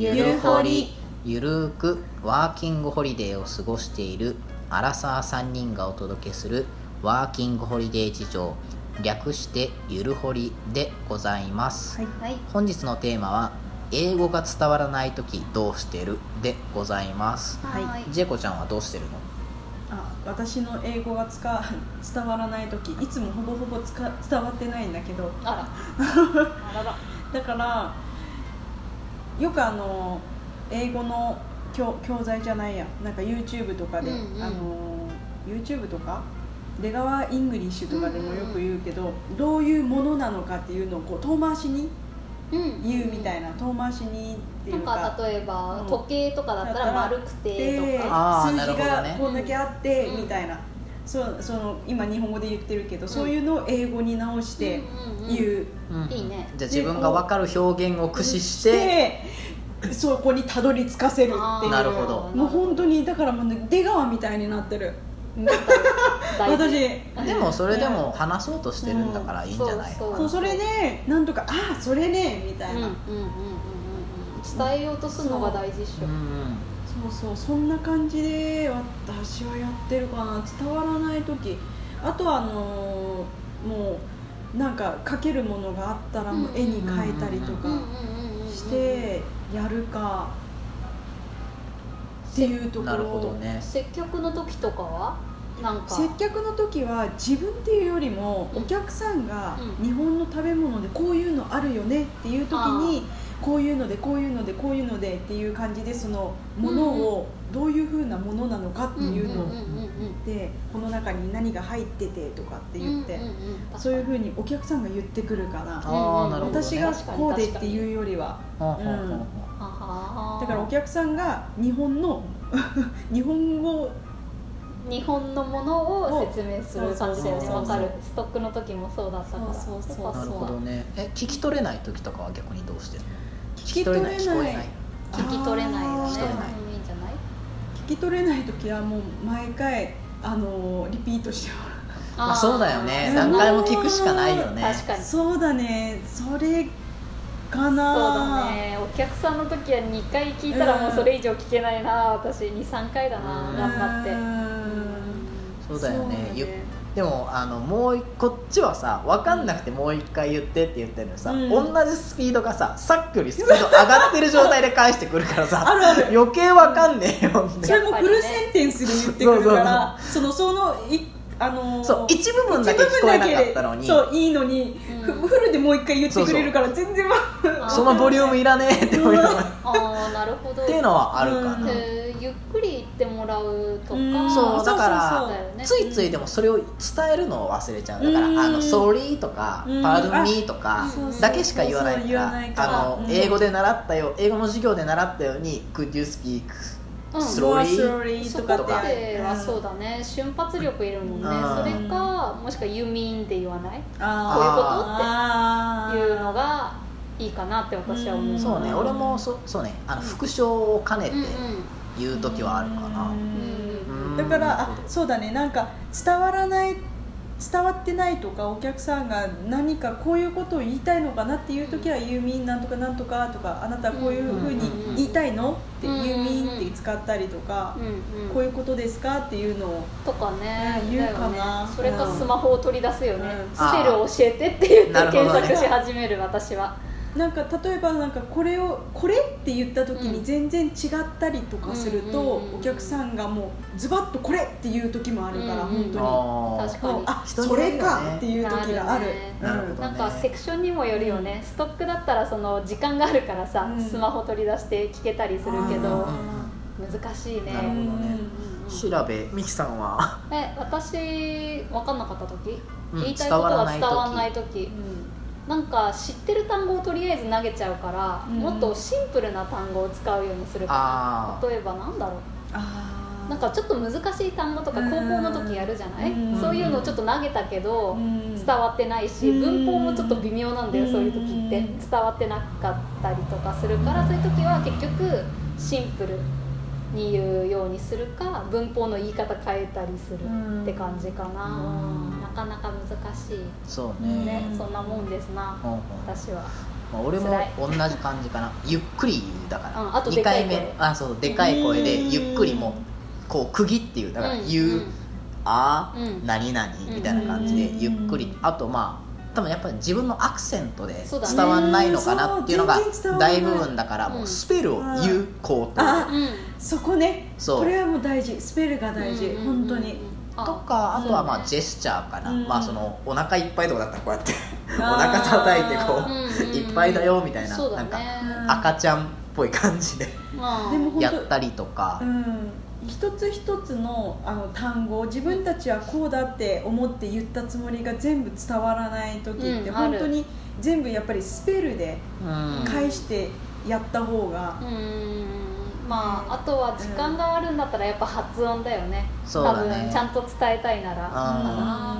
ゆるほり。ゆるーくワーキングホリデーを過ごしているアラサー3人がお届けするワーキングホリデー事情略してゆるほりでございます、はい。はい。本日のテーマは英語が伝わらない時どうしてる？でございます。はい。はいジェコちゃんはどうしてるの？あ私の英語がつか伝わらない時いつもほぼほぼつか伝わってないんだけど。あら。あらら。だからよくあの英語の教教材じゃないや。なんか YouTube とかで、うんうん。あの YouTube とか？出川イングリッシュとかでもよく言うけど、どういうものなのかっていうのをこう遠回しにうん。言うみたいな、遠回しにっていなんうか。か例えば、うん。時計とかだったら丸くてでとか数字がこんだけあって、うんみたいなそうその今日本語で言ってるけど、そういうのを英語に直して言う、うん。いいね。じゃあ自分が分かる表現を駆使して。でそこにたどり着かせるっていう。なるほど。もう本当にだからもうね出川みたいになってる。私。でもそれでも話そうとしてるんだからいいんじゃないそうのかなそうそれでなんとかああそれねみたいな、うんうんうんうんうんうん。伝えようとするのが大事っしょ。うんうんそうそうそんな感じで私はやってるかな伝わらない時。あとはあのーもうなんか描けるものがあったらもう絵に描いたりとかしてやるかっていうところなるほどね接客の時とかはなんか接客の時は自分っていうよりもお客さんが日本の食べ物でこういうのあるよねっていう時にこういうのでこういうのでこういうのでっていう感じでそのものをどういうふうなものなのかっていうのでこの中に何が入っててとかって言ってそういうふうにお客さんが言ってくるかなああなるほど、ね、私がこうでっていうよりはだからお客さんが日本の 日本語日本のものを説明する感じだよね。そうそうそうそうわかる。ストックの時もそうだったから。そうそうそうなるほどね。え聞き取れない時とかは逆にどうしてるの？聞き取れない。聞こえない。聞き取れない聞き取れない。聞き取れない時はもう毎回あのリピートしてもらうまあそうだよね。ー何回も聞くしかないよね。確かに。そうだね。それかそうなだね。お客さんの時は2回聞いたらもうそれ以上聞けないな私。23回だなうん。頑張って。そうだよね。そうゆでもあのもうこっちはさ分かんなくてもう一回言ってって言ってるのにさ、うん。同じスピードがささっきよりスピード上がってる状態で返してくるからさ あるある。余計分かんねえよそれもフルセンテンスで言ってくるからそのそのいあのーそう一部分だけ聞こえなかったのに。そういいのに、うん。フフルでもう一回言ってくれるから全然そのボリュームいらねえって思いながら。っああなるほど。ていうのはあるかな、ゆっくり言ってもらうとか。うん。そうだからそうそうそう。だよね。ついついでもそれを伝えるのを忘れちゃう。だから「うん。あの sorry」とか「うん。pardon me」とかそうそうだけしか言わないから英語で習ったよ英語の授業で習ったように「could you speak うん。スローリースローリーそことかってではそうだね。瞬発力いるもんね。うん。それかもしくは「You mean」って言わない？あー。いうのがいいかなって私は思う。うんそうね俺もそそうねあの復唱を兼ねてうんうん言う時はあるかな。うん。うん。だからあそうだね。なんか伝わらない伝わってないとかお客さんが何かこういうことを言いたいのかなっていう時は「ユーミンなんとかなんとか」とか「あなたはこういうふうに言いたいの?」って「うんユーミン」って使ったりとかうんうん「こういうことですか?」っていうのをとかね。うん言うかな。それかスマホを取り出すよね、うん。スペルを教えてって言って検索し始める私はなんか例えばなんかこれをこれって言った時に全然違ったりとかすると、うんうんうんお客さんがもうズバッとこれっていう時もあるから、うんうん本当に。確かに。あそれかっていう時がある。なるほどなんかセクションにもよるよね、ストックだったらその時間があるからさ、うん。スマホ取り出して聞けたりするけあどー難しいね。なるほどね。うん調べ美樹さんは？え私分かんなかった時、うん。言いたいことが伝伝わらわらない時なんか知ってる単語をとりあえず投げちゃうから、うん。もっとシンプルな単語を使うようにするか例えばなんだろう。なんかちょっと難しい単語とかうん。高校の時やるじゃない、うん。そういうのをちょっと投げたけど、うん。伝わってないしうん。文法もちょっと微妙なんだよ、そういう時って。うん伝わってなかったりとかするからそういう時は結局シンプルに言うようにするか文法の言い方変えたりするって感じかな、うん。なかなか難しい。そうね。ねそんなもんですなほうほう私は。まあ、俺も同じ感じかな。ゆっくりだから、うんあと2でかい声。回目。あそうでかい声でうん。ゆっくりもうこう区切って言う。だからうん言う、うん。あー、うん。何々みたいな感じでうんゆっくり。あとまあ多分やっぱり自分のアクセントで伝わんないのかなっていうのが大部分だからもうスペルを言う口頭あうん。そこね。そう。これはもう大事。スペルが大事、うん本当に。あとかあとはまあジェスチャーかな、うん。まあそのお腹いっぱいとかだったらこうやってお腹叩いてこうんうんうん。ういっぱいだよみたいなそうだなんかね赤ちゃんっぽい感じでやったりとか。うん。一つ一つのあの単語自分たちはこうだって思って言ったつもりが全部伝わらない時って本当に全部やっぱりスペルでうん。返してやった方がう、ーんまああとは時間があるんだったらやっぱ発音だよね、そうだね。多分ちゃんと伝えたいなら。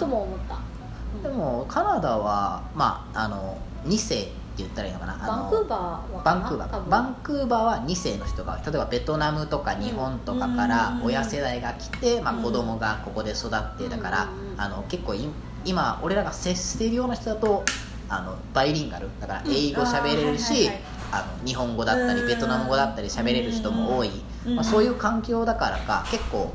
とも思った。でもカナダはまああの2世って言ったらいいのかな。バンクーバーはバンクーバーバンクーバーは2世の人が例えばベトナムとか日本とかからうん。親世代が来て、まあ、うん。子供がここで育ってだから、うん。あの結構い今俺らが接しているような人だとあのバイリンガル。だから英語喋れるし、うんあの日本語だったりうん。ベトナム語だったり喋れる人も多い、うん。まあ、そういう環境だからか結構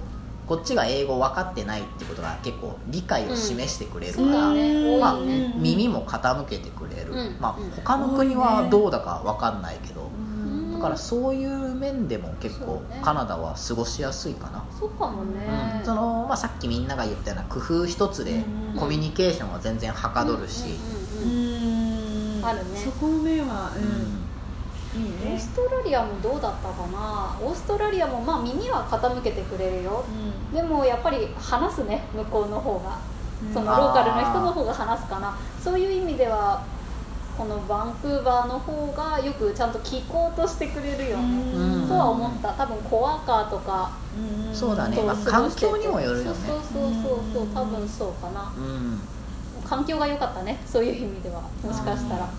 こっちが英語分かってないってことが結構理解を示してくれるから、そうだねまあ耳も傾けてくれる、うん。まあうん。他の国はどうだか分かんないけど、うん。だからそういう面でも結構カナダは過ごしやすいかな、そうかもね、うん。そのまあ、さっきみんなが言ったような工夫一つでうん。コミュニケーションは全然はかどるし、うんうんうんうんあるね。そこの面は、うんね。オーストラリアもどうだったかな？オーストラリアもまあ耳は傾けてくれるよ。でもやっぱり話すね向こうの方が。うん。そのローカルの人の方が話すかな。そういう意味ではこのバンクーバーの方がよくちゃんと聞こうとしてくれるよね。うん。とは思った。多分コワーカーとかうん。そうだね。とまあ環境にもよるよね。そうそうそうそう多分そうかな。うん。環境が良かったね。そういう意味では。もしかしたら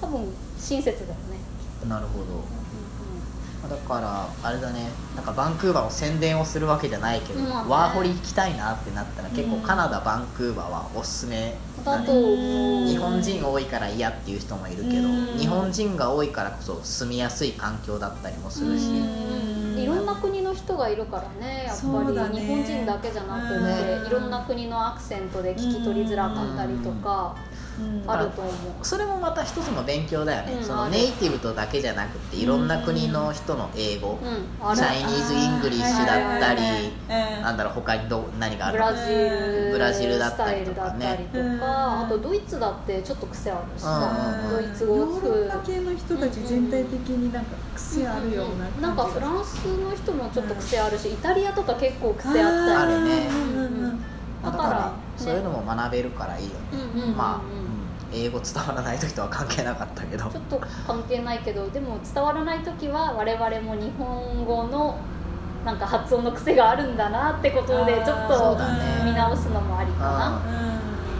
多分親切だよね。なるほど。うだからあれだね。なんかバンクーバーの宣伝をするわけじゃないけど、まあね。ワーホリ行きたいなってなったら結構うんカナダバンクーバーはおすすめ。だね思う。日本人多いから嫌っていう人もいるけどうん。日本人が多いからこそ住みやすい環境だったりもするし。うんいろんな国の人がいるからねやっぱり。日本人だけじゃなくて、うんいろんな国のアクセントで聞き取りづらかったりとか。うんあると思う、それもまた一つの勉強だよね、うん。そのネイティブとだけじゃなくていろんな国の人の英語、うん、ある。チャイニーズ・イングリッシュだったり、なんだろう他にど何があブるのラジル。ブラジルだったりとかね。スタイルだったりとうん。かあとドイツだってちょっと癖あるしさうんドイツ語ヨーロッパ系の人たち全体的になんか癖あるような感じが。なんかフランスの人もちょっと癖あるしイタリアとか結構癖あったり。あるね。うんうんうん。だかだからら、そういうのも学べるからいいよね、うんうんうんうんまあ、うん。英語伝わらない時とは関係なかったけど。ちょっと関係ないけどでも伝わらない時は我々も日本語のなんか発音の癖があるんだなってことでちょっと見直すのもありかな。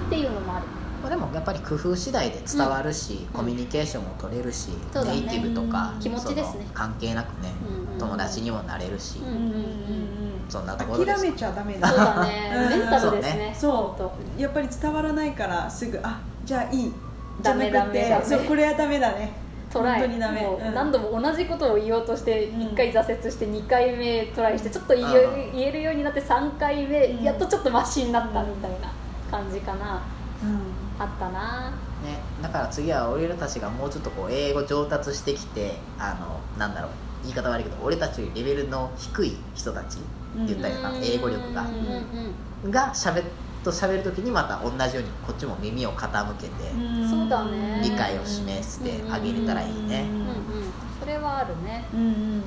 うん。っていうのもある。まあでもやっぱり工夫次第で伝わるし、コミュニケーションも取れるし、そうだね。ネイティブとか気持ちですね。関係なくね、うんうん。友達にもなれるし、うんうんうんうんそんなところです。諦めちゃダメだそうだね。うん。メンタルですね。そう。やっぱり伝わらないからすぐあじゃあいい。ダメじゃなくてダメダメ。そうこれはダメだね。トライ。本当にダメ。もううん。何度も同じことを言おうとしてうん。1回挫折して2回目トライしてちょっと言うんえるようになって3回目うん。やっとちょっとマシになったうんみたいな感じかな。あったな。ね、だから次は俺らたちがもうちょっとこう英語上達してきてあのなんだろう。言い方悪いけど俺たちよりレベルの低い人たち言ったりとか、英語力がうんが。しゃべと喋る時にまた同じようにこっちも耳を傾けてうん。そうだね。理解を示してあげれたらいいね、うんうんそれはあるね。うんうん。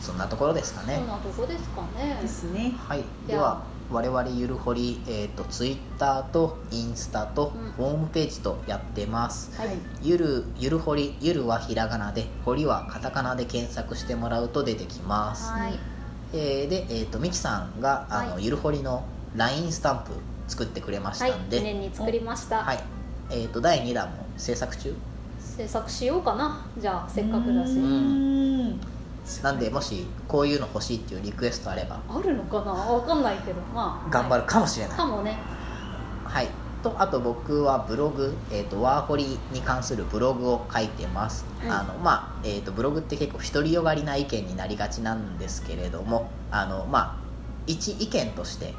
そんなところですかね。そんなとこですかね。ですね。はい。では我々ゆるほり、えー、とツイッターとインスタとうん。ホームページとやってます、はい。ゆるゆるほりゆるはひらがなでほりはカタカナで検索してもらうと出てきます、はいえーで、えー、とミキさんがあの、はい。ゆるほりの LINE スタンプ作ってくれましはいたんで、記念に作りました、はい。えー、と第2弾も制作中？制作しようかな。じゃあせっかくだし。うん。なんでもしこういうの欲しいっていうリクエストあれば。あるのかな？わかんないけど。まあ頑張るかもしれない、かもね。はいとあと僕はブログ、えー、とワーホリに関するブログを書いてます、はい。あのまあえー、とブログって結構独りよがりな意見になりがちなんですけれどもあのまあ一意見として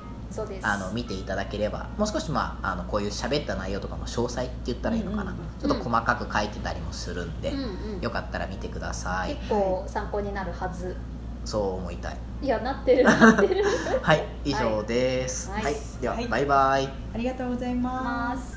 あの見ていただければもう少し、まあ、あのこういう喋った内容とかの詳細って言ったらいいのかな、うんうんちょっと細かく書いてたりもするんで、うんうん。よかったら見てください。結構参考になるはず。そう思いたいいやなってる。はい以上です、はい。はい、では、はい。バイバイ。ありがとうございます